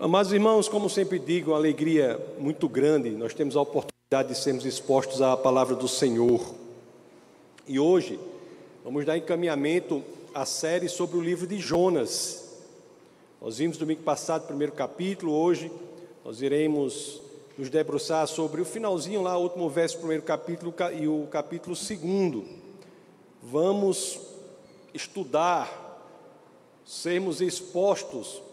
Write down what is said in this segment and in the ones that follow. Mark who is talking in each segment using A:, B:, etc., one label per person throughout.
A: Amados irmãos, como sempre digo, uma alegria muito grande, nós temos a oportunidade de sermos expostos à palavra do Senhor. E hoje vamos dar encaminhamento à série sobre o livro de Jonas. Nós vimos domingo passado o primeiro capítulo, hoje nós iremos nos debruçar sobre o finalzinho lá, o último verso do primeiro capítulo e o capítulo segundo. Vamos estudar, sermos expostos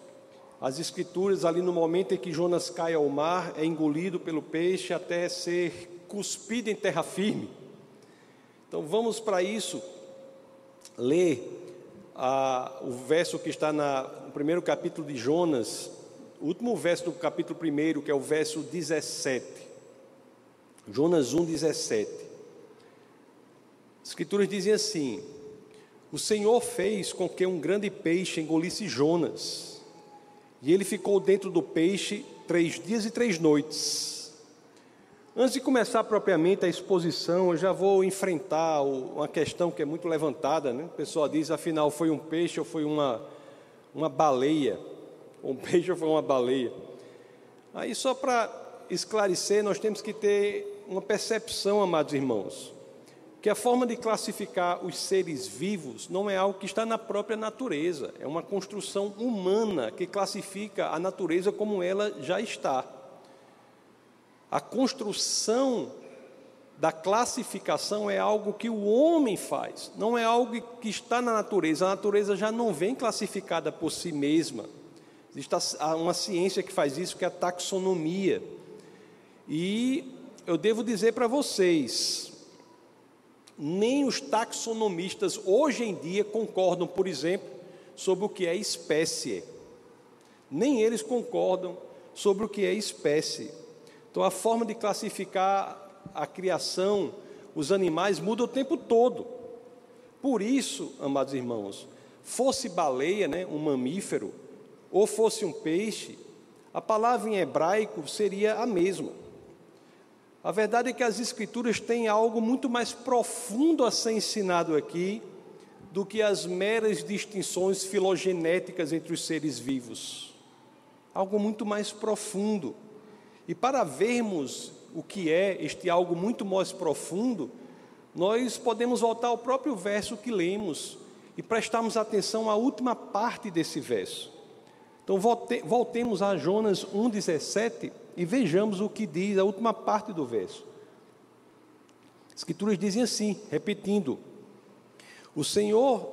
A: as escrituras ali no momento em que Jonas cai ao mar, é engolido pelo peixe até ser cuspido em terra firme. Então vamos para isso ler ah, o verso que está na, no primeiro capítulo de Jonas, o último verso do capítulo 1, que é o verso 17. Jonas 1, 17. As escrituras dizem assim: O Senhor fez com que um grande peixe engolisse Jonas e ele ficou dentro do peixe três dias e três noites. Antes de começar propriamente a exposição, eu já vou enfrentar uma questão que é muito levantada, né? O pessoal diz, afinal, foi um peixe ou foi uma, uma baleia? Um peixe ou foi uma baleia? Aí, só para esclarecer, nós temos que ter uma percepção, amados irmãos que a forma de classificar os seres vivos não é algo que está na própria natureza, é uma construção humana que classifica a natureza como ela já está. A construção da classificação é algo que o homem faz, não é algo que está na natureza. A natureza já não vem classificada por si mesma. Existe uma ciência que faz isso, que é a taxonomia. E eu devo dizer para vocês, nem os taxonomistas hoje em dia concordam, por exemplo, sobre o que é espécie. Nem eles concordam sobre o que é espécie. Então, a forma de classificar a criação, os animais, muda o tempo todo. Por isso, amados irmãos, fosse baleia, né, um mamífero, ou fosse um peixe, a palavra em hebraico seria a mesma. A verdade é que as Escrituras têm algo muito mais profundo a ser ensinado aqui do que as meras distinções filogenéticas entre os seres vivos. Algo muito mais profundo. E para vermos o que é este algo muito mais profundo, nós podemos voltar ao próprio verso que lemos e prestarmos atenção à última parte desse verso. Então voltemos a Jonas 1,17 e vejamos o que diz a última parte do verso. As escrituras dizem assim, repetindo: O Senhor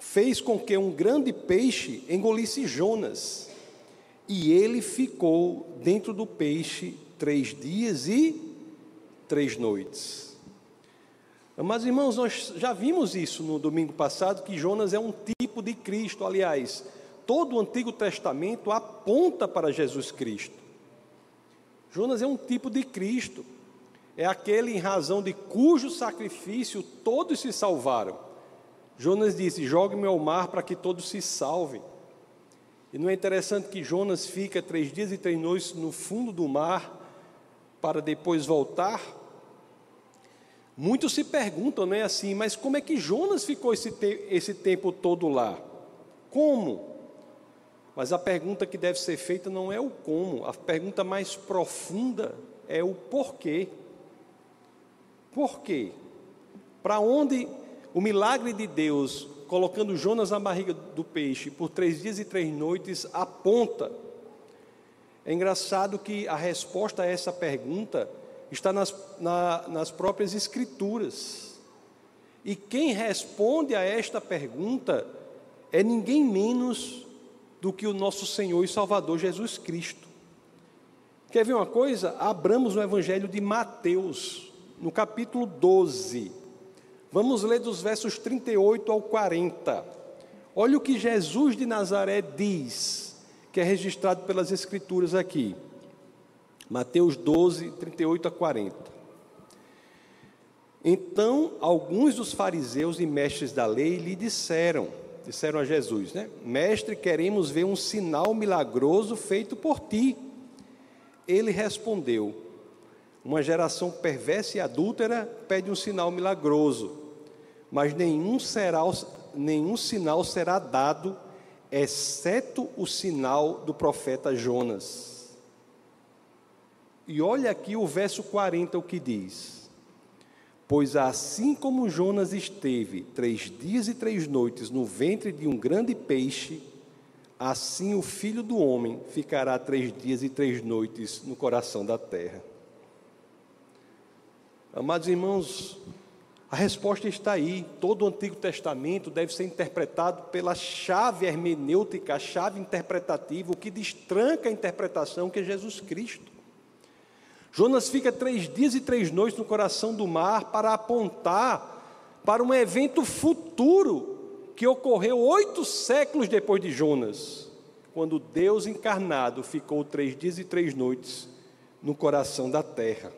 A: fez com que um grande peixe engolisse Jonas, e ele ficou dentro do peixe três dias e três noites. Mas, irmãos, nós já vimos isso no domingo passado, que Jonas é um tipo de Cristo, aliás, todo o Antigo Testamento aponta para Jesus Cristo. Jonas é um tipo de Cristo, é aquele em razão de cujo sacrifício todos se salvaram. Jonas disse: Jogue-me ao mar para que todos se salvem. E não é interessante que Jonas fica três dias e três noites no fundo do mar para depois voltar? Muitos se perguntam, não é assim, mas como é que Jonas ficou esse, te esse tempo todo lá? Como? Mas a pergunta que deve ser feita não é o como, a pergunta mais profunda é o porquê. Por quê? Para onde o milagre de Deus, colocando Jonas na barriga do peixe por três dias e três noites, aponta? É engraçado que a resposta a essa pergunta está nas, na, nas próprias Escrituras. E quem responde a esta pergunta é ninguém menos do que o nosso Senhor e Salvador Jesus Cristo. Quer ver uma coisa? Abramos o Evangelho de Mateus, no capítulo 12. Vamos ler dos versos 38 ao 40. Olha o que Jesus de Nazaré diz, que é registrado pelas Escrituras aqui. Mateus 12, 38 a 40. Então, alguns dos fariseus e mestres da lei lhe disseram: disseram a Jesus, né? Mestre, queremos ver um sinal milagroso feito por ti. Ele respondeu: Uma geração perversa e adúltera pede um sinal milagroso, mas nenhum, será, nenhum sinal será dado exceto o sinal do profeta Jonas. E olha aqui o verso 40 o que diz: Pois assim como Jonas esteve três dias e três noites no ventre de um grande peixe, assim o filho do homem ficará três dias e três noites no coração da terra. Amados irmãos, a resposta está aí. Todo o Antigo Testamento deve ser interpretado pela chave hermenêutica, a chave interpretativa, o que destranca a interpretação, que é Jesus Cristo. Jonas fica três dias e três noites no coração do mar para apontar para um evento futuro que ocorreu oito séculos depois de Jonas, quando Deus encarnado ficou três dias e três noites no coração da terra.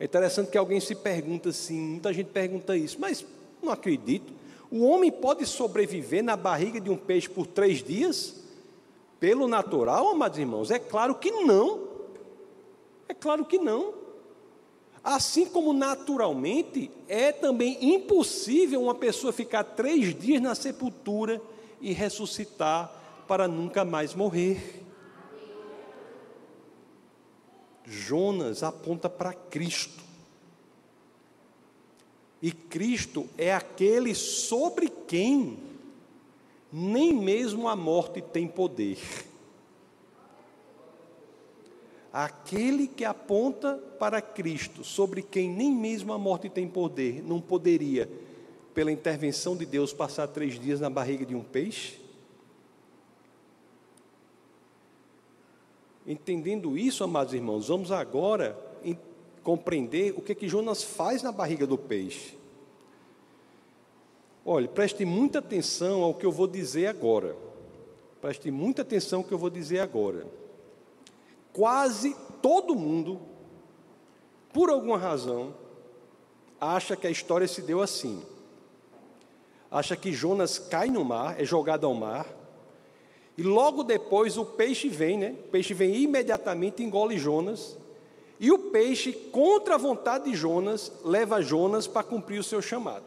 A: É interessante que alguém se pergunta assim, muita gente pergunta isso, mas não acredito. O homem pode sobreviver na barriga de um peixe por três dias? Pelo natural, amados irmãos? É claro que não. É claro que não. Assim como naturalmente, é também impossível uma pessoa ficar três dias na sepultura e ressuscitar para nunca mais morrer. Jonas aponta para Cristo. E Cristo é aquele sobre quem nem mesmo a morte tem poder. Aquele que aponta para Cristo, sobre quem nem mesmo a morte tem poder, não poderia, pela intervenção de Deus, passar três dias na barriga de um peixe? Entendendo isso, amados irmãos, vamos agora compreender o que, que Jonas faz na barriga do peixe. Olhe, preste muita atenção ao que eu vou dizer agora. Preste muita atenção ao que eu vou dizer agora. Quase todo mundo, por alguma razão, acha que a história se deu assim. Acha que Jonas cai no mar, é jogado ao mar, e logo depois o peixe vem, né? O peixe vem imediatamente, engole Jonas. E o peixe, contra a vontade de Jonas, leva Jonas para cumprir o seu chamado.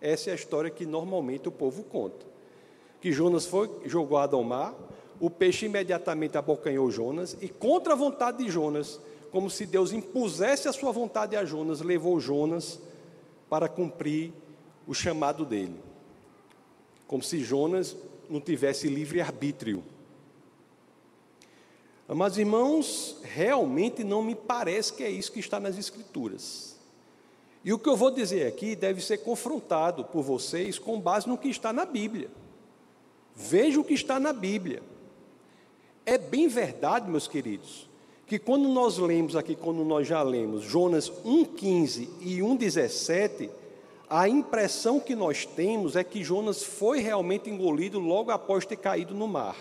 A: Essa é a história que normalmente o povo conta. Que Jonas foi jogado ao mar, o peixe imediatamente abocanhou Jonas, e contra a vontade de Jonas, como se Deus impusesse a sua vontade a Jonas, levou Jonas para cumprir o chamado dele. Como se Jonas não tivesse livre-arbítrio. Mas, irmãos, realmente não me parece que é isso que está nas Escrituras. E o que eu vou dizer aqui deve ser confrontado por vocês com base no que está na Bíblia. Veja o que está na Bíblia. É bem verdade, meus queridos, que quando nós lemos aqui, quando nós já lemos Jonas 1,15 e 1,17, a impressão que nós temos é que Jonas foi realmente engolido logo após ter caído no mar.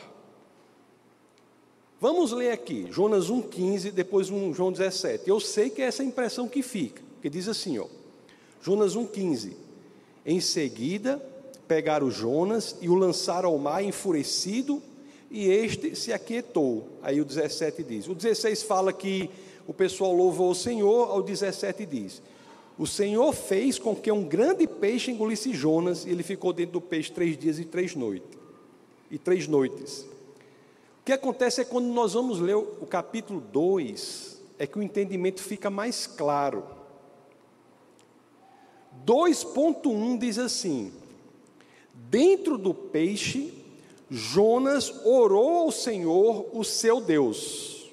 A: Vamos ler aqui, Jonas 1,15, depois um João 17. Eu sei que é essa impressão que fica, que diz assim, ó, Jonas 1,15. Em seguida, pegaram Jonas e o lançaram ao mar enfurecido, e este se aquietou. Aí o 17 diz. O 16 fala que o pessoal louvou o Senhor, ao 17 diz: o Senhor fez com que um grande peixe engolisse Jonas e ele ficou dentro do peixe três dias e três noites. E três noites. O que acontece é quando nós vamos ler o capítulo 2, é que o entendimento fica mais claro. 2.1 diz assim: Dentro do peixe, Jonas orou ao Senhor, o seu Deus.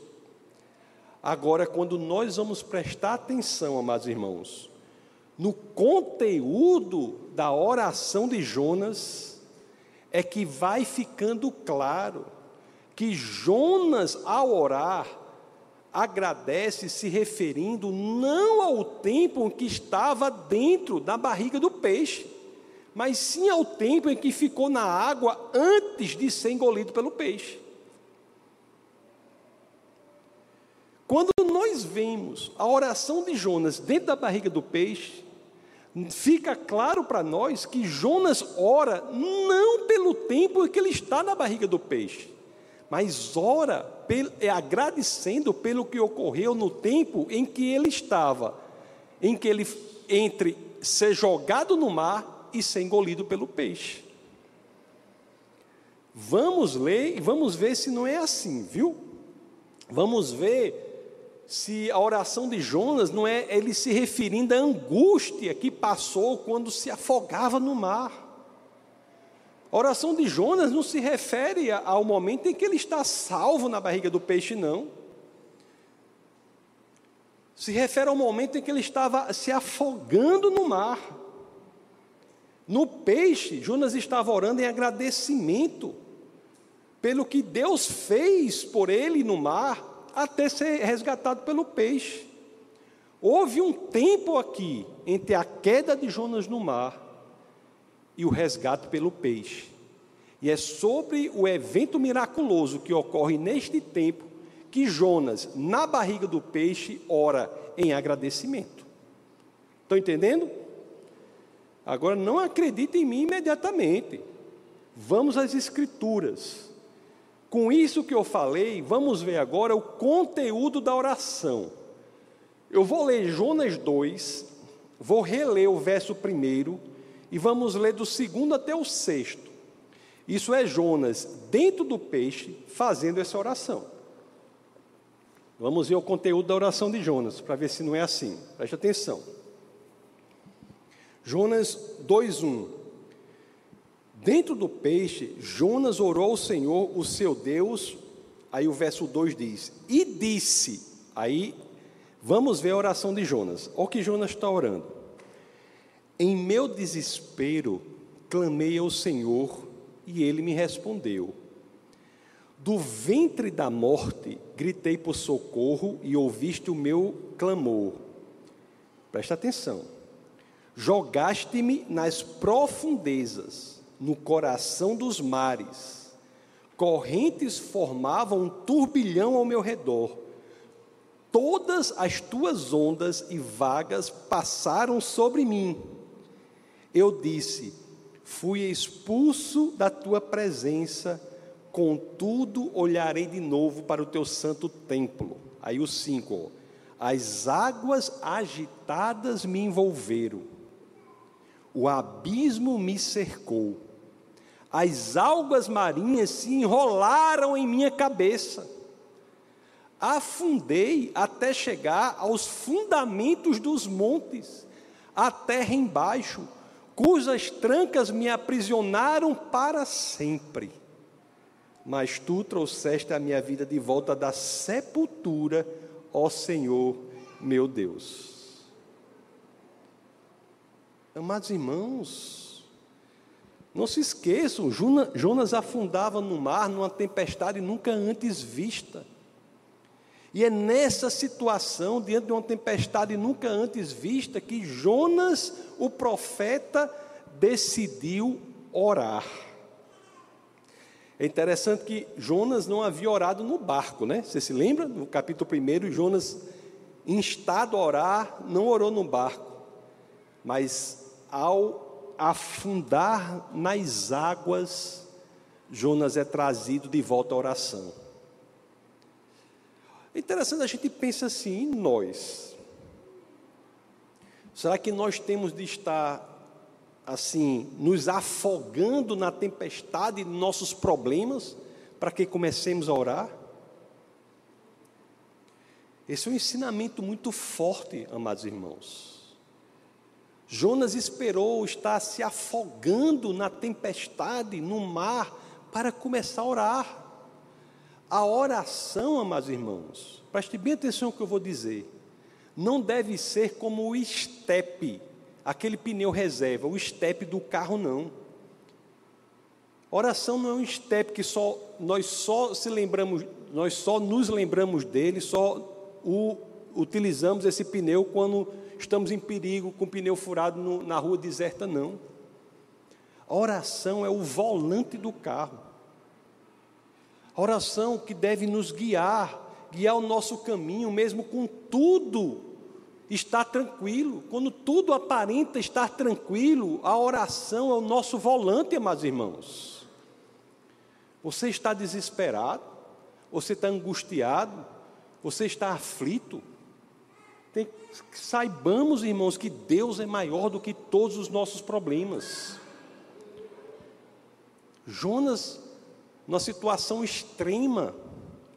A: Agora, quando nós vamos prestar atenção, amados irmãos, no conteúdo da oração de Jonas, é que vai ficando claro que Jonas, ao orar, agradece se referindo não ao tempo em que estava dentro da barriga do peixe, mas sim ao tempo em que ficou na água antes de ser engolido pelo peixe. Quando nós vemos a oração de Jonas dentro da barriga do peixe, fica claro para nós que Jonas ora não pelo tempo em que ele está na barriga do peixe, mas ora é agradecendo pelo que ocorreu no tempo em que ele estava, em que ele entre ser jogado no mar e ser engolido pelo peixe. Vamos ler e vamos ver se não é assim, viu? Vamos ver se a oração de Jonas não é ele se referindo à angústia que passou quando se afogava no mar. A oração de Jonas não se refere ao momento em que ele está salvo na barriga do peixe, não. Se refere ao momento em que ele estava se afogando no mar. No peixe, Jonas estava orando em agradecimento pelo que Deus fez por ele no mar até ser resgatado pelo peixe. Houve um tempo aqui entre a queda de Jonas no mar e o resgate pelo peixe. E é sobre o evento miraculoso que ocorre neste tempo que Jonas, na barriga do peixe, ora em agradecimento. Estão entendendo? Agora não acredite em mim imediatamente. Vamos às Escrituras. Com isso que eu falei, vamos ver agora o conteúdo da oração. Eu vou ler Jonas 2, vou reler o verso primeiro e vamos ler do segundo até o sexto. Isso é Jonas dentro do peixe fazendo essa oração. Vamos ver o conteúdo da oração de Jonas para ver se não é assim. Preste atenção. Jonas 2:1 Dentro do peixe, Jonas orou ao Senhor, o seu Deus. Aí o verso 2 diz: E disse. Aí vamos ver a oração de Jonas. Olha o que Jonas está orando. Em meu desespero, clamei ao Senhor e ele me respondeu. Do ventre da morte, gritei por socorro e ouviste o meu clamor. Presta atenção. Jogaste-me nas profundezas no coração dos mares. Correntes formavam um turbilhão ao meu redor. Todas as tuas ondas e vagas passaram sobre mim. Eu disse: Fui expulso da tua presença, contudo olharei de novo para o teu santo templo. Aí o 5, as águas agitadas me envolveram, o abismo me cercou, as algas marinhas se enrolaram em minha cabeça. Afundei até chegar aos fundamentos dos montes, a terra embaixo, cujas trancas me aprisionaram para sempre. Mas tu trouxeste a minha vida de volta da sepultura, ó Senhor meu Deus. Amados irmãos, não se esqueçam, Jonas afundava no mar numa tempestade nunca antes vista. E é nessa situação, diante de uma tempestade nunca antes vista, que Jonas, o profeta, decidiu orar. É interessante que Jonas não havia orado no barco, né? Você se lembra? No capítulo 1, Jonas, instado a orar, não orou no barco, mas ao afundar nas águas, Jonas é trazido de volta à oração. É interessante a gente pensa assim, em nós. Será que nós temos de estar assim, nos afogando na tempestade de nossos problemas para que comecemos a orar? Esse é um ensinamento muito forte, amados irmãos. Jonas esperou estar se afogando na tempestade, no mar, para começar a orar. A oração, amados irmãos, preste bem atenção no que eu vou dizer, não deve ser como o estepe, aquele pneu reserva, o estepe do carro, não. Oração não é um estepe que só nós só se lembramos, nós só nos lembramos dele, só o utilizamos esse pneu quando estamos em perigo com o pneu furado no, na rua deserta, não. A oração é o volante do carro. A oração que deve nos guiar, guiar o nosso caminho, mesmo com tudo está tranquilo. Quando tudo aparenta estar tranquilo, a oração é o nosso volante, amados irmãos. Você está desesperado, você está angustiado, você está aflito. Tem, saibamos, irmãos, que Deus é maior do que todos os nossos problemas. Jonas numa situação extrema,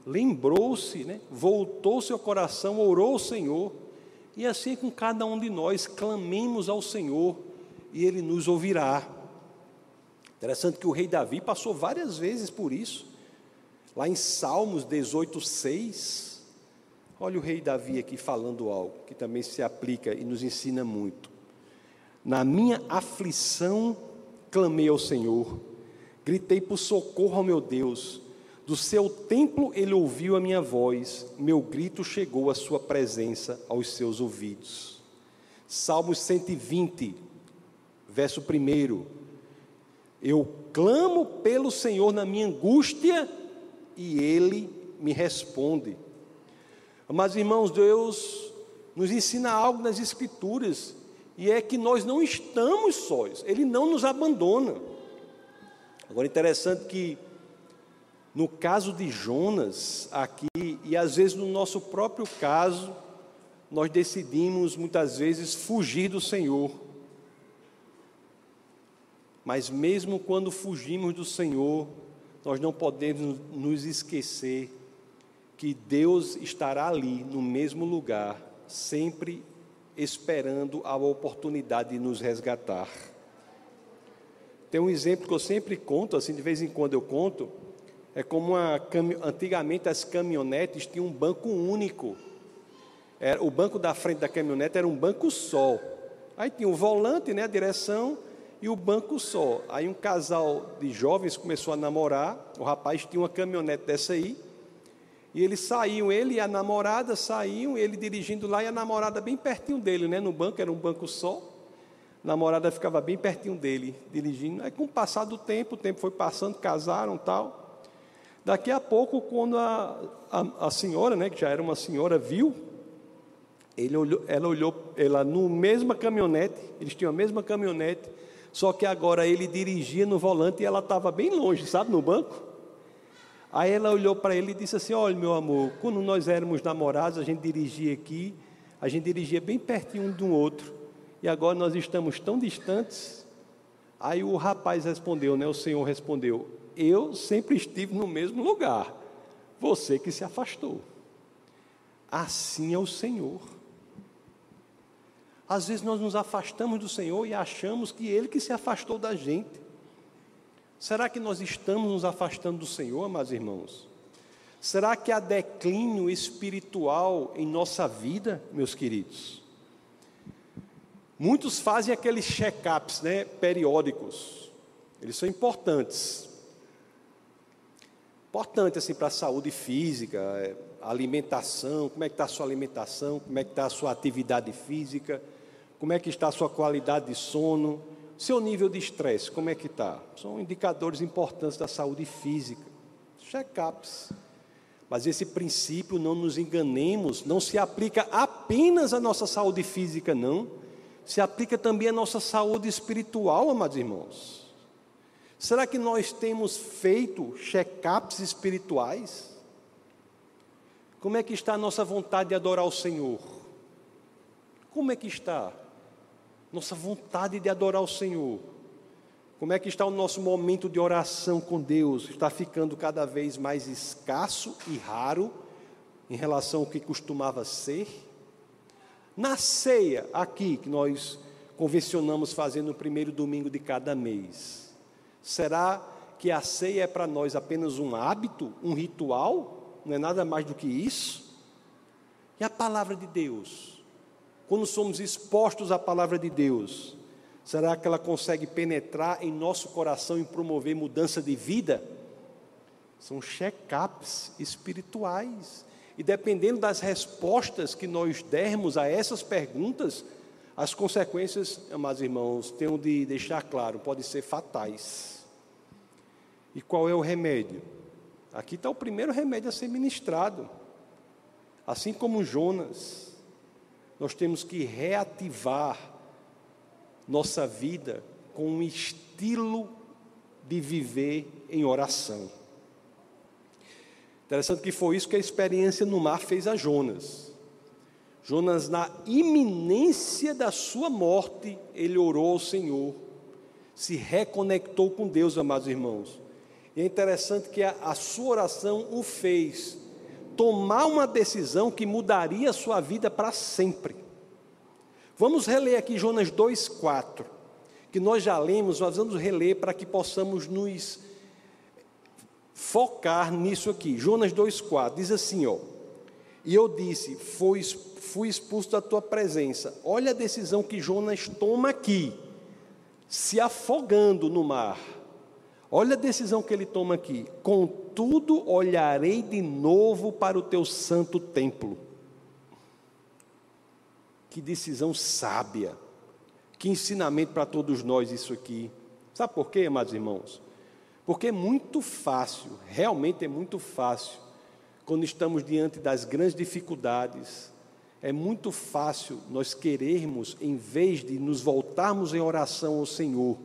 A: lembrou-se, né? voltou seu coração, orou ao Senhor, e assim é com cada um de nós, clamemos ao Senhor e Ele nos ouvirá. Interessante que o rei Davi passou várias vezes por isso, lá em Salmos 18, 6. Olha o rei Davi aqui falando algo que também se aplica e nos ensina muito. Na minha aflição clamei ao Senhor, gritei por socorro ao meu Deus. Do seu templo ele ouviu a minha voz, meu grito chegou à sua presença, aos seus ouvidos. Salmos 120, verso 1. Eu clamo pelo Senhor na minha angústia e ele me responde. Mas, irmãos, Deus nos ensina algo nas Escrituras, e é que nós não estamos sós, Ele não nos abandona. Agora, interessante que, no caso de Jonas, aqui, e às vezes no nosso próprio caso, nós decidimos muitas vezes fugir do Senhor. Mas mesmo quando fugimos do Senhor, nós não podemos nos esquecer que Deus estará ali, no mesmo lugar, sempre esperando a oportunidade de nos resgatar. Tem um exemplo que eu sempre conto, assim, de vez em quando eu conto, é como antigamente as caminhonetes tinham um banco único. Era, o banco da frente da caminhonete era um banco só. Aí tinha o volante, né, a direção, e o banco só. Aí um casal de jovens começou a namorar, o rapaz tinha uma caminhonete dessa aí, e eles saíam, ele e a namorada saíam, ele dirigindo lá e a namorada bem pertinho dele, né? No banco, era um banco só. A namorada ficava bem pertinho dele, dirigindo. Aí, com o passar do tempo, o tempo foi passando, casaram tal. Daqui a pouco, quando a, a, a senhora, né, que já era uma senhora, viu, ele olhou, ela olhou, ela no mesma caminhonete, eles tinham a mesma caminhonete, só que agora ele dirigia no volante e ela estava bem longe, sabe, no banco. Aí ela olhou para ele e disse assim: Olha, meu amor, quando nós éramos namorados, a gente dirigia aqui, a gente dirigia bem pertinho um do outro, e agora nós estamos tão distantes. Aí o rapaz respondeu, né? O Senhor respondeu: Eu sempre estive no mesmo lugar, você que se afastou. Assim é o Senhor. Às vezes nós nos afastamos do Senhor e achamos que Ele que se afastou da gente. Será que nós estamos nos afastando do Senhor, amados irmãos? Será que há declínio espiritual em nossa vida, meus queridos? Muitos fazem aqueles check-ups né, periódicos, eles são importantes. Importante assim para a saúde física, é, alimentação, como é que está a sua alimentação, como é que está a sua atividade física, como é que está a sua qualidade de sono, seu nível de estresse, como é que está? São indicadores importantes da saúde física. Check-ups. Mas esse princípio, não nos enganemos, não se aplica apenas à nossa saúde física, não. Se aplica também à nossa saúde espiritual, amados irmãos. Será que nós temos feito check-ups espirituais? Como é que está a nossa vontade de adorar o Senhor? Como é que está? Nossa vontade de adorar o Senhor. Como é que está o nosso momento de oração com Deus? Está ficando cada vez mais escasso e raro em relação ao que costumava ser? Na ceia, aqui, que nós convencionamos fazer no primeiro domingo de cada mês, será que a ceia é para nós apenas um hábito, um ritual? Não é nada mais do que isso? E a palavra de Deus? Quando somos expostos à palavra de Deus, será que ela consegue penetrar em nosso coração e promover mudança de vida? São check-ups espirituais. E dependendo das respostas que nós dermos a essas perguntas, as consequências, amados irmãos, tenho de deixar claro, podem ser fatais. E qual é o remédio? Aqui está o primeiro remédio a ser ministrado. Assim como Jonas, nós temos que reativar nossa vida com um estilo de viver em oração. Interessante que foi isso que a experiência no mar fez a Jonas. Jonas, na iminência da sua morte, ele orou ao Senhor, se reconectou com Deus, amados irmãos. E é interessante que a, a sua oração o fez tomar uma decisão que mudaria a sua vida para sempre. Vamos reler aqui Jonas 2,4, que nós já lemos, nós vamos reler para que possamos nos focar nisso aqui. Jonas 2,4 diz assim: ó, e eu disse, fui, fui expulso da tua presença. Olha a decisão que Jonas toma aqui, se afogando no mar. Olha a decisão que ele toma aqui. Contudo, olharei de novo para o teu santo templo. Que decisão sábia. Que ensinamento para todos nós isso aqui. Sabe por quê, amados irmãos? Porque é muito fácil, realmente é muito fácil, quando estamos diante das grandes dificuldades, é muito fácil nós querermos, em vez de nos voltarmos em oração ao Senhor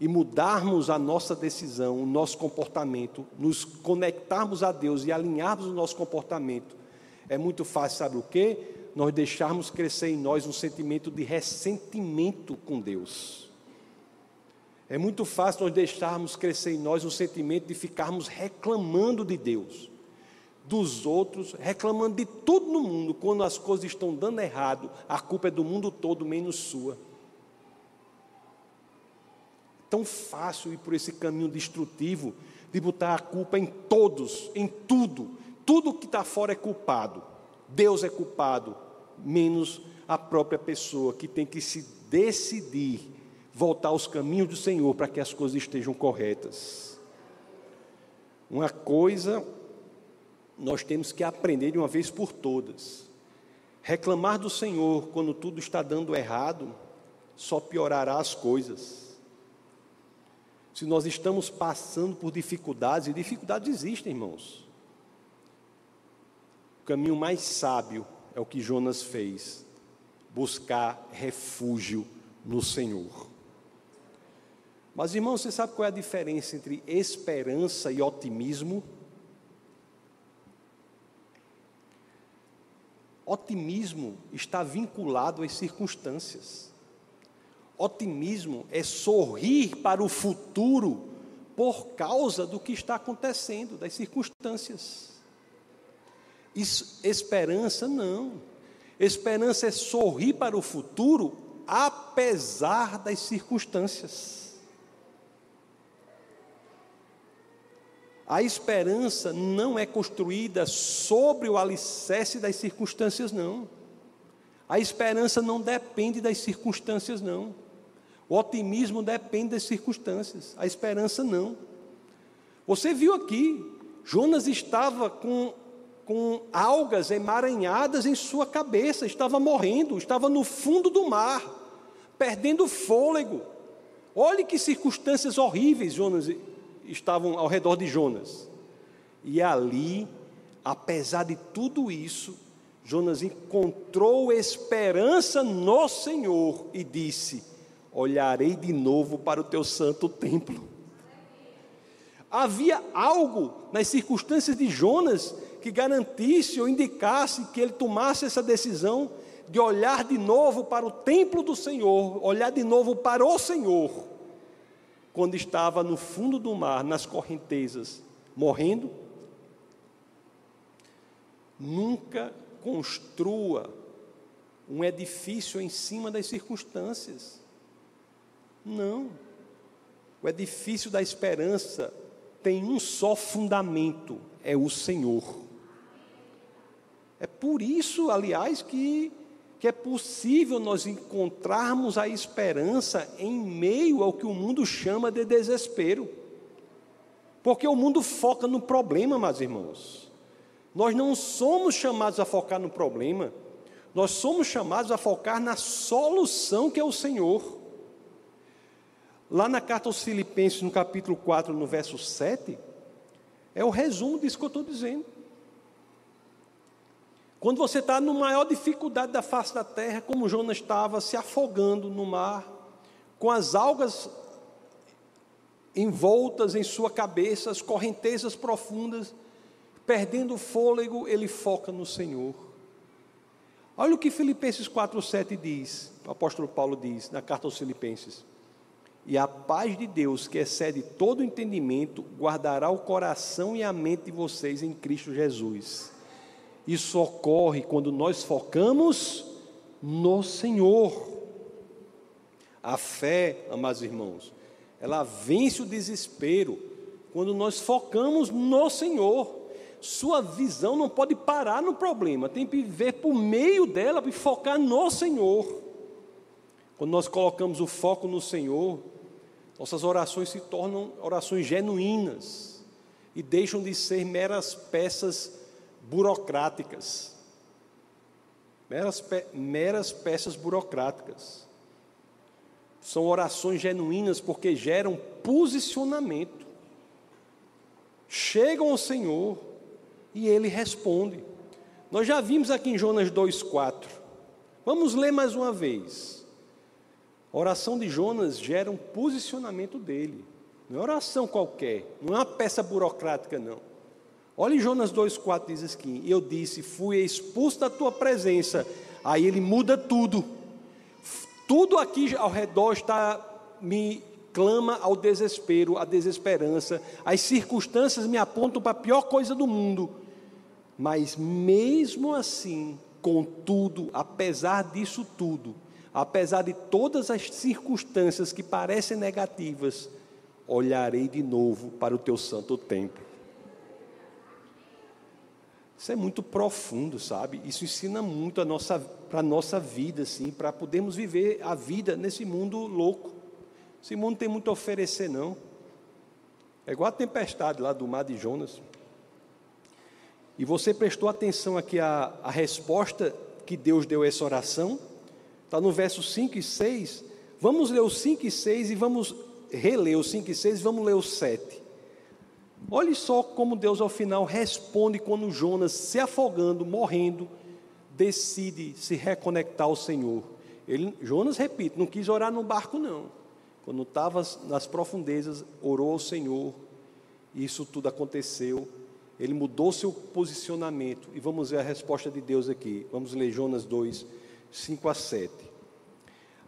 A: e mudarmos a nossa decisão, o nosso comportamento, nos conectarmos a Deus e alinharmos o nosso comportamento, é muito fácil, sabe o quê? nós deixarmos crescer em nós um sentimento de ressentimento com Deus. É muito fácil nós deixarmos crescer em nós um sentimento de ficarmos reclamando de Deus, dos outros, reclamando de tudo no mundo, quando as coisas estão dando errado, a culpa é do mundo todo, menos sua. Tão fácil ir por esse caminho destrutivo de botar a culpa em todos, em tudo. Tudo que está fora é culpado. Deus é culpado, menos a própria pessoa que tem que se decidir voltar aos caminhos do Senhor para que as coisas estejam corretas. Uma coisa nós temos que aprender de uma vez por todas. Reclamar do Senhor quando tudo está dando errado só piorará as coisas. Se nós estamos passando por dificuldades, e dificuldades existem, irmãos. O caminho mais sábio é o que Jonas fez: buscar refúgio no Senhor. Mas, irmão, você sabe qual é a diferença entre esperança e otimismo? Otimismo está vinculado às circunstâncias. Otimismo é sorrir para o futuro por causa do que está acontecendo, das circunstâncias. Isso, esperança não. Esperança é sorrir para o futuro apesar das circunstâncias. A esperança não é construída sobre o alicerce das circunstâncias, não. A esperança não depende das circunstâncias, não. O otimismo depende das circunstâncias, a esperança não. Você viu aqui, Jonas estava com com algas emaranhadas em sua cabeça, estava morrendo, estava no fundo do mar, perdendo fôlego. Olhe que circunstâncias horríveis Jonas estavam ao redor de Jonas. E ali, apesar de tudo isso, Jonas encontrou esperança no Senhor e disse: Olharei de novo para o teu santo templo. Havia algo nas circunstâncias de Jonas que garantisse ou indicasse que ele tomasse essa decisão de olhar de novo para o templo do Senhor, olhar de novo para o Senhor, quando estava no fundo do mar, nas correntezas, morrendo. Nunca construa um edifício em cima das circunstâncias. Não. O edifício da esperança tem um só fundamento: é o Senhor. É por isso, aliás, que, que é possível nós encontrarmos a esperança em meio ao que o mundo chama de desespero. Porque o mundo foca no problema, meus irmãos. Nós não somos chamados a focar no problema, nós somos chamados a focar na solução que é o Senhor. Lá na carta aos Filipenses, no capítulo 4, no verso 7, é o resumo disso que eu estou dizendo. Quando você está na maior dificuldade da face da terra, como Jonas estava se afogando no mar, com as algas envoltas em sua cabeça, as correntezas profundas, perdendo o fôlego, ele foca no Senhor. Olha o que Filipenses 4,7 diz, o apóstolo Paulo diz na carta aos Filipenses: E a paz de Deus, que excede todo entendimento, guardará o coração e a mente de vocês em Cristo Jesus. Isso ocorre quando nós focamos no Senhor. A fé, amados irmãos, ela vence o desespero quando nós focamos no Senhor. Sua visão não pode parar no problema, tem que viver por meio dela e focar no Senhor. Quando nós colocamos o foco no Senhor, nossas orações se tornam orações genuínas e deixam de ser meras peças burocráticas. Meras, pe meras peças burocráticas. São orações genuínas porque geram posicionamento. Chegam ao Senhor e Ele responde. Nós já vimos aqui em Jonas 2,4. Vamos ler mais uma vez. A oração de Jonas gera um posicionamento dele. Não é oração qualquer, não é uma peça burocrática, não. Olha Jonas 2,4 diz assim: Eu disse, fui expulso da tua presença. Aí ele muda tudo. Tudo aqui ao redor está me clama ao desespero, à desesperança. As circunstâncias me apontam para a pior coisa do mundo. Mas mesmo assim, contudo, apesar disso tudo, apesar de todas as circunstâncias que parecem negativas, olharei de novo para o teu santo templo. Isso é muito profundo, sabe? Isso ensina muito a nossa, para a nossa vida, assim, para podermos viver a vida nesse mundo louco. Esse mundo tem muito a oferecer, não. É igual a tempestade lá do mar de Jonas. E você prestou atenção aqui à, à resposta que Deus deu a essa oração? Está no verso 5 e 6. Vamos ler o 5 e 6 e vamos reler o 5 e 6 e vamos ler o 7. Olhe só como Deus ao final responde quando Jonas, se afogando, morrendo, decide se reconectar ao Senhor. Ele, Jonas, repito, não quis orar no barco, não. Quando estava nas profundezas, orou ao Senhor, e isso tudo aconteceu. Ele mudou seu posicionamento, e vamos ver a resposta de Deus aqui. Vamos ler Jonas 2, 5 a 7.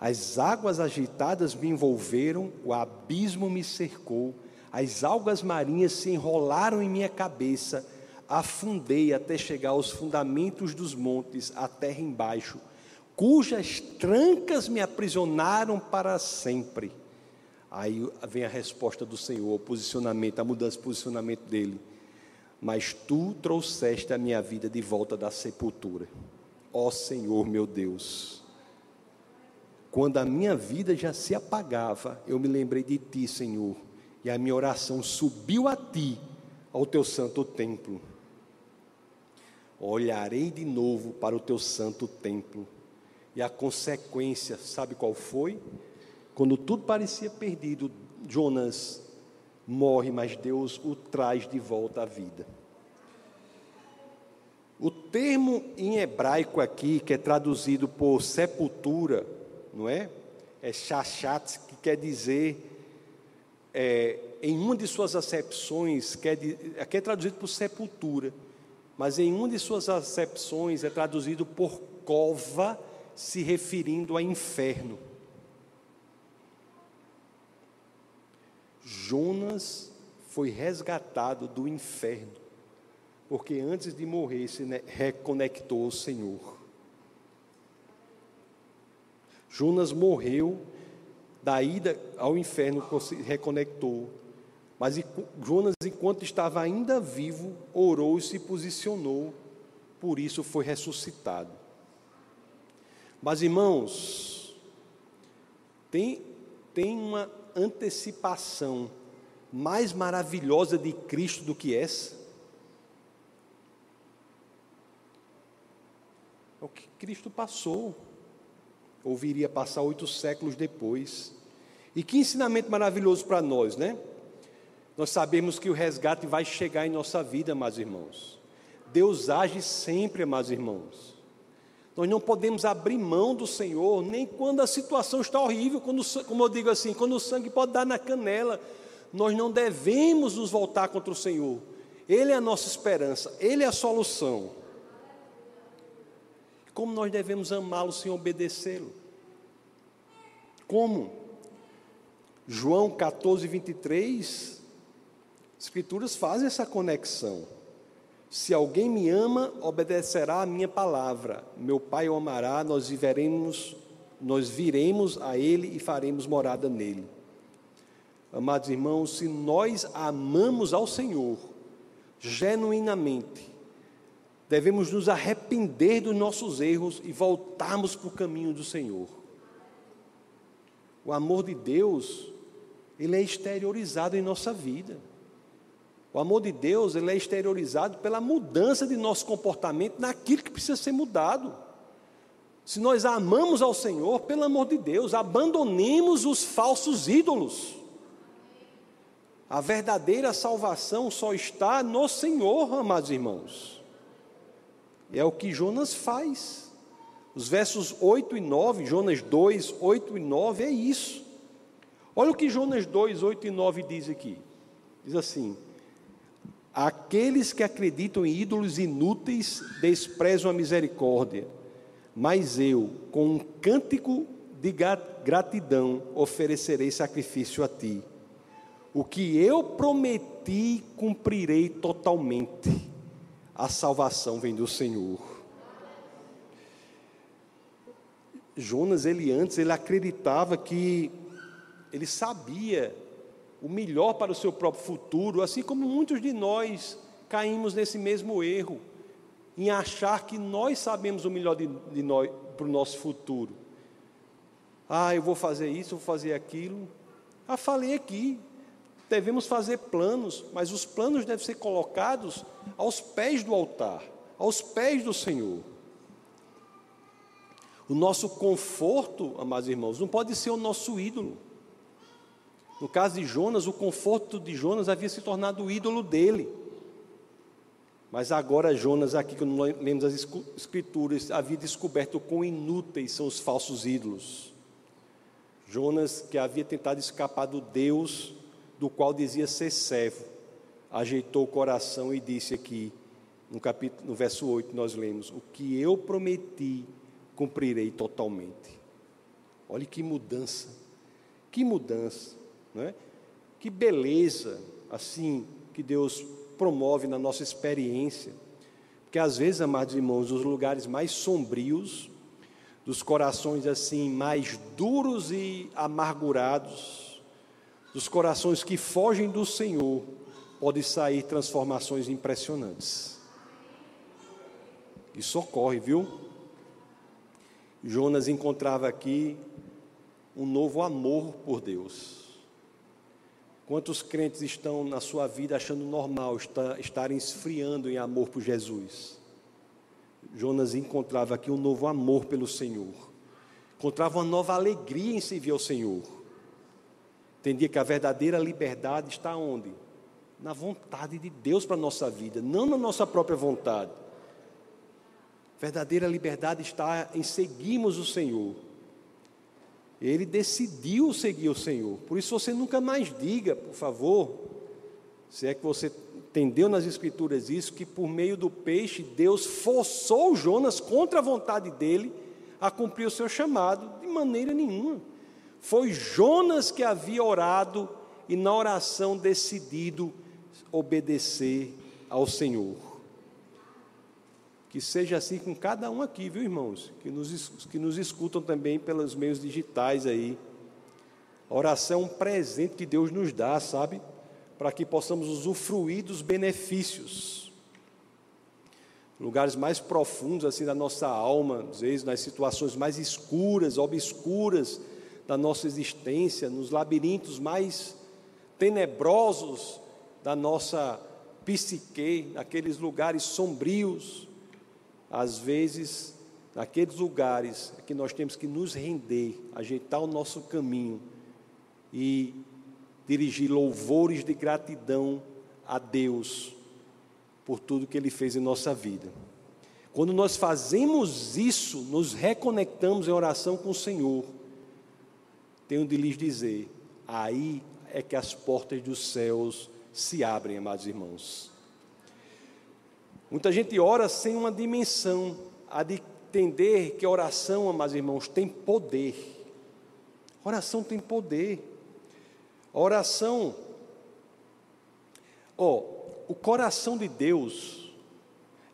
A: As águas agitadas me envolveram, o abismo me cercou, as algas marinhas se enrolaram em minha cabeça, afundei até chegar aos fundamentos dos montes, a terra embaixo, cujas trancas me aprisionaram para sempre. Aí vem a resposta do Senhor, o posicionamento, a mudança de posicionamento dele. Mas tu trouxeste a minha vida de volta da sepultura. Ó Senhor meu Deus, quando a minha vida já se apagava, eu me lembrei de Ti, Senhor, e a minha oração subiu a Ti, ao Teu santo templo. Olharei de novo para o Teu santo templo, e a consequência, sabe qual foi? Quando tudo parecia perdido, Jonas morre, mas Deus o traz de volta à vida. O termo em hebraico aqui, que é traduzido por sepultura, não é? É chachat, que quer dizer, é, em uma de suas acepções, quer, aqui é traduzido por sepultura, mas em uma de suas acepções é traduzido por cova, se referindo a inferno. Jonas foi resgatado do inferno porque antes de morrer se reconectou ao Senhor. Jonas morreu, da ida ao inferno se reconectou. Mas Jonas, enquanto estava ainda vivo, orou e se posicionou, por isso foi ressuscitado. Mas irmãos, tem, tem uma antecipação mais maravilhosa de Cristo do que essa? É o que Cristo passou, ou viria passar oito séculos depois. E que ensinamento maravilhoso para nós, né? Nós sabemos que o resgate vai chegar em nossa vida, amados irmãos. Deus age sempre, amados irmãos. Nós não podemos abrir mão do Senhor, nem quando a situação está horrível, quando, como eu digo assim, quando o sangue pode dar na canela. Nós não devemos nos voltar contra o Senhor. Ele é a nossa esperança, Ele é a solução como nós devemos amá-lo sem obedecê-lo. Como? João 14, 23, Escrituras fazem essa conexão. Se alguém me ama, obedecerá a minha palavra. Meu Pai o amará, nós viveremos, nós viremos a ele e faremos morada nele. Amados irmãos, se nós amamos ao Senhor genuinamente, devemos nos arrepender dos nossos erros e voltarmos para o caminho do Senhor. O amor de Deus, ele é exteriorizado em nossa vida. O amor de Deus ele é exteriorizado pela mudança de nosso comportamento naquilo que precisa ser mudado. Se nós amamos ao Senhor, pelo amor de Deus, abandonemos os falsos ídolos. A verdadeira salvação só está no Senhor, amados irmãos. É o que Jonas faz. Os versos 8 e 9, Jonas 2, 8 e 9, é isso. Olha o que Jonas 2, 8 e 9 diz aqui. Diz assim: Aqueles que acreditam em ídolos inúteis desprezam a misericórdia, mas eu, com um cântico de gratidão, oferecerei sacrifício a ti. O que eu prometi, cumprirei totalmente. A salvação vem do Senhor. Jonas, ele antes, ele acreditava que ele sabia o melhor para o seu próprio futuro, assim como muitos de nós caímos nesse mesmo erro, em achar que nós sabemos o melhor de, de nós para o nosso futuro. Ah, eu vou fazer isso, vou fazer aquilo. Ah, falei aqui. Devemos fazer planos, mas os planos devem ser colocados aos pés do altar, aos pés do Senhor. O nosso conforto, amados irmãos, não pode ser o nosso ídolo. No caso de Jonas, o conforto de Jonas havia se tornado o ídolo dele. Mas agora Jonas, aqui quando nós lemos as escrituras, havia descoberto quão inúteis são os falsos ídolos. Jonas, que havia tentado escapar do Deus do qual dizia ser servo, ajeitou o coração e disse aqui, no capítulo, no verso 8, nós lemos: O que eu prometi, cumprirei totalmente. Olhe que mudança, que mudança. Né? Que beleza, assim, que Deus promove na nossa experiência. Porque às vezes, amados irmãos, os lugares mais sombrios, dos corações assim mais duros e amargurados, dos corações que fogem do Senhor, pode sair transformações impressionantes. Isso ocorre, viu? Jonas encontrava aqui um novo amor por Deus. Quantos crentes estão na sua vida achando normal estar, estarem esfriando em amor por Jesus? Jonas encontrava aqui um novo amor pelo Senhor, encontrava uma nova alegria em servir ao Senhor. Entendia que a verdadeira liberdade está onde? Na vontade de Deus para a nossa vida, não na nossa própria vontade. Verdadeira liberdade está em seguirmos o Senhor. Ele decidiu seguir o Senhor. Por isso você nunca mais diga, por favor, se é que você entendeu nas Escrituras isso, que por meio do peixe Deus forçou Jonas contra a vontade dele a cumprir o seu chamado, de maneira nenhuma. Foi Jonas que havia orado e na oração decidido obedecer ao Senhor. Que seja assim com cada um aqui, viu, irmãos? Que nos, que nos escutam também pelos meios digitais aí. A oração é um presente que Deus nos dá, sabe? Para que possamos usufruir dos benefícios. Lugares mais profundos, assim, da nossa alma, às vezes nas situações mais escuras, obscuras da nossa existência, nos labirintos mais tenebrosos da nossa psique, naqueles lugares sombrios às vezes, naqueles lugares que nós temos que nos render, ajeitar o nosso caminho e dirigir louvores de gratidão a Deus por tudo que Ele fez em nossa vida. Quando nós fazemos isso, nos reconectamos em oração com o Senhor. Tenho de lhes dizer, aí é que as portas dos céus se abrem, amados irmãos. Muita gente ora sem uma dimensão, a de entender que oração, amados irmãos, tem poder. Oração tem poder. Oração, ó, o coração de Deus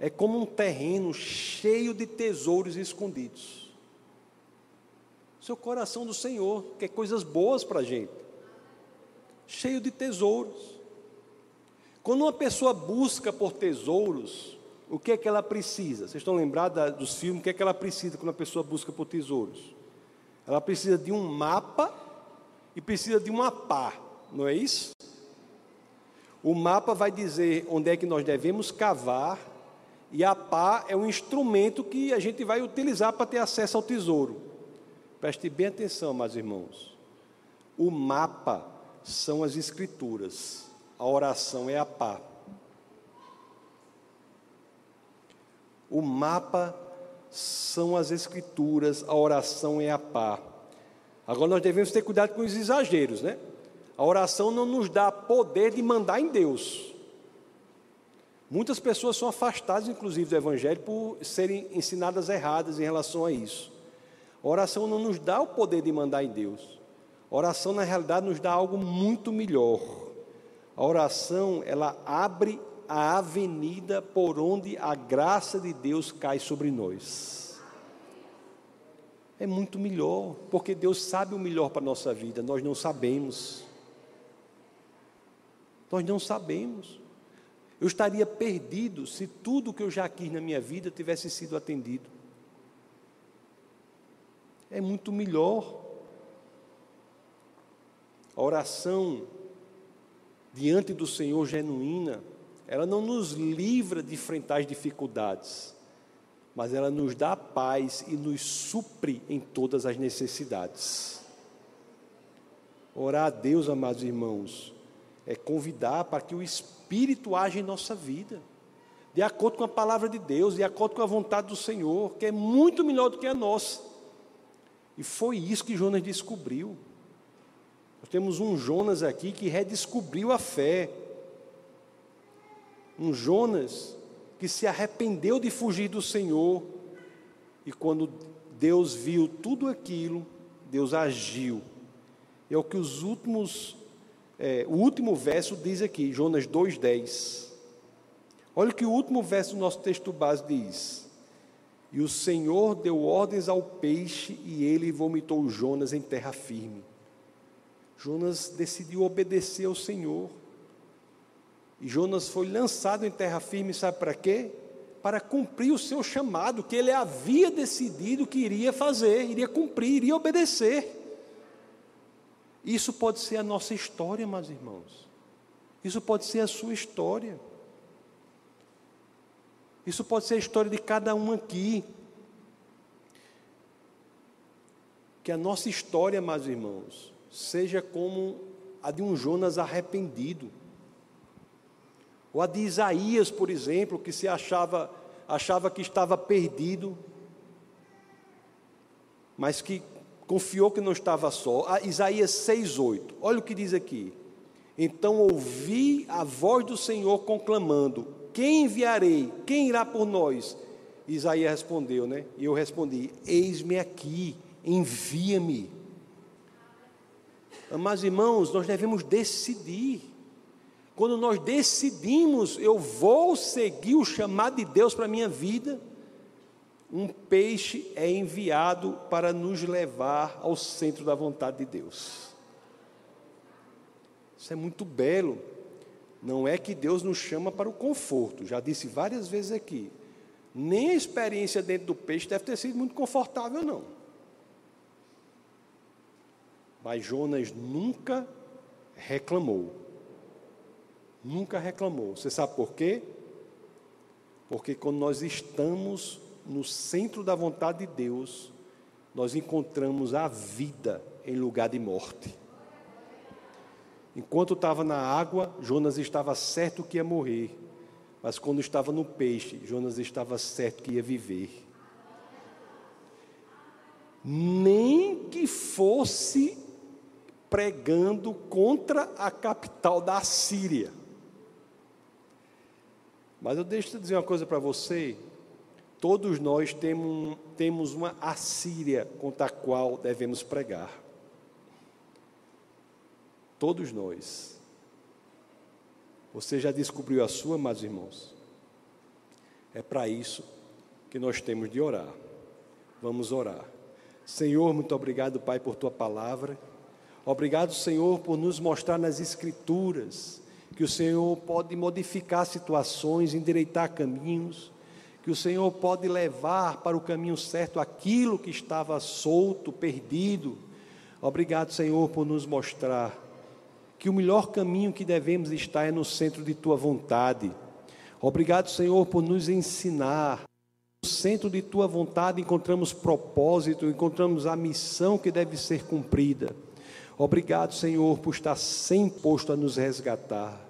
A: é como um terreno cheio de tesouros escondidos. Seu coração do Senhor quer coisas boas para a gente, cheio de tesouros. Quando uma pessoa busca por tesouros, o que é que ela precisa? Vocês estão lembrados dos filmes? O que é que ela precisa quando a pessoa busca por tesouros? Ela precisa de um mapa e precisa de uma pá, não é isso? O mapa vai dizer onde é que nós devemos cavar e a pá é um instrumento que a gente vai utilizar para ter acesso ao tesouro. Preste bem atenção, meus irmãos. O mapa são as escrituras, a oração é a pá. O mapa são as escrituras, a oração é a pá. Agora nós devemos ter cuidado com os exageros, né? A oração não nos dá poder de mandar em Deus. Muitas pessoas são afastadas, inclusive, do Evangelho por serem ensinadas erradas em relação a isso. Oração não nos dá o poder de mandar em Deus. Oração, na realidade, nos dá algo muito melhor. A oração, ela abre a avenida por onde a graça de Deus cai sobre nós. É muito melhor, porque Deus sabe o melhor para a nossa vida, nós não sabemos. Nós não sabemos. Eu estaria perdido se tudo que eu já quis na minha vida tivesse sido atendido. É muito melhor. A oração diante do Senhor genuína ela não nos livra de enfrentar as dificuldades, mas ela nos dá paz e nos supre em todas as necessidades. Orar a Deus, amados irmãos, é convidar para que o Espírito age em nossa vida, de acordo com a palavra de Deus, de acordo com a vontade do Senhor, que é muito melhor do que a nossa. E foi isso que Jonas descobriu. Nós temos um Jonas aqui que redescobriu a fé, um Jonas que se arrependeu de fugir do Senhor, e quando Deus viu tudo aquilo, Deus agiu. É o que os últimos, é, o último verso diz aqui, Jonas 2,10. Olha o que o último verso do nosso texto base diz. E o Senhor deu ordens ao peixe, e ele vomitou Jonas em terra firme. Jonas decidiu obedecer ao Senhor. E Jonas foi lançado em terra firme, sabe para quê? Para cumprir o seu chamado, que ele havia decidido que iria fazer, iria cumprir, iria obedecer. Isso pode ser a nossa história, meus irmãos. Isso pode ser a sua história. Isso pode ser a história de cada um aqui. Que a nossa história, meus irmãos, seja como a de um Jonas arrependido ou a de Isaías, por exemplo, que se achava, achava que estava perdido, mas que confiou que não estava só. A Isaías 6,8, olha o que diz aqui. Então ouvi a voz do Senhor conclamando: Quem enviarei? Quem irá por nós? Isaías respondeu, né? E eu respondi: Eis-me aqui, envia-me. Mas irmãos, nós devemos decidir. Quando nós decidimos, eu vou seguir o chamado de Deus para a minha vida, um peixe é enviado para nos levar ao centro da vontade de Deus. Isso é muito belo. Não é que Deus nos chama para o conforto, já disse várias vezes aqui. Nem a experiência dentro do peixe deve ter sido muito confortável, não. Mas Jonas nunca reclamou. Nunca reclamou. Você sabe por quê? Porque quando nós estamos no centro da vontade de Deus, nós encontramos a vida em lugar de morte. Enquanto estava na água, Jonas estava certo que ia morrer. Mas quando estava no peixe, Jonas estava certo que ia viver. Nem que fosse pregando contra a capital da Síria. Mas eu deixo eu dizer uma coisa para você. Todos nós temos, temos uma Assíria contra a qual devemos pregar. Todos nós. Você já descobriu a sua, amados irmãos? É para isso que nós temos de orar. Vamos orar. Senhor, muito obrigado, Pai, por tua palavra. Obrigado, Senhor, por nos mostrar nas Escrituras que o Senhor pode modificar situações, endireitar caminhos, que o Senhor pode levar para o caminho certo aquilo que estava solto, perdido. Obrigado, Senhor, por nos mostrar que o melhor caminho que devemos estar é no centro de tua vontade. Obrigado, Senhor, por nos ensinar no centro de tua vontade encontramos propósito, encontramos a missão que deve ser cumprida. Obrigado, Senhor, por estar sempre posto a nos resgatar.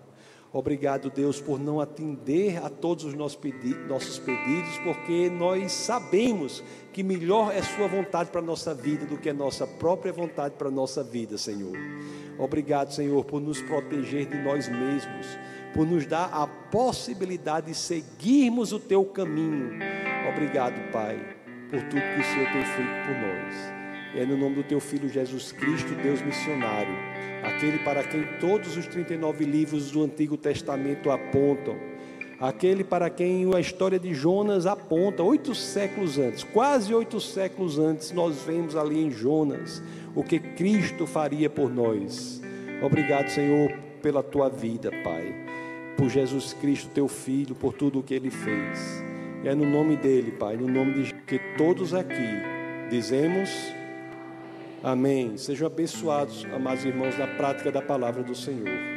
A: Obrigado, Deus, por não atender a todos os nossos pedidos, porque nós sabemos que melhor é Sua vontade para a nossa vida do que a nossa própria vontade para a nossa vida, Senhor. Obrigado, Senhor, por nos proteger de nós mesmos, por nos dar a possibilidade de seguirmos o Teu caminho Obrigado, Pai, por tudo que o Senhor tem feito por nós. É no nome do Teu Filho Jesus Cristo, Deus missionário, aquele para quem todos os 39 livros do Antigo Testamento apontam, aquele para quem a história de Jonas aponta, oito séculos antes, quase oito séculos antes, nós vemos ali em Jonas o que Cristo faria por nós. Obrigado, Senhor, pela tua vida, Pai, por Jesus Cristo, teu Filho, por tudo o que ele fez. É no nome dele, Pai, no nome de que todos aqui dizemos amém. Sejam abençoados, amados irmãos, na prática da palavra do Senhor.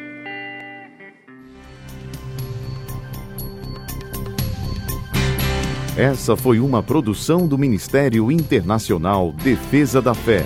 B: Essa foi uma produção do Ministério Internacional Defesa da Fé,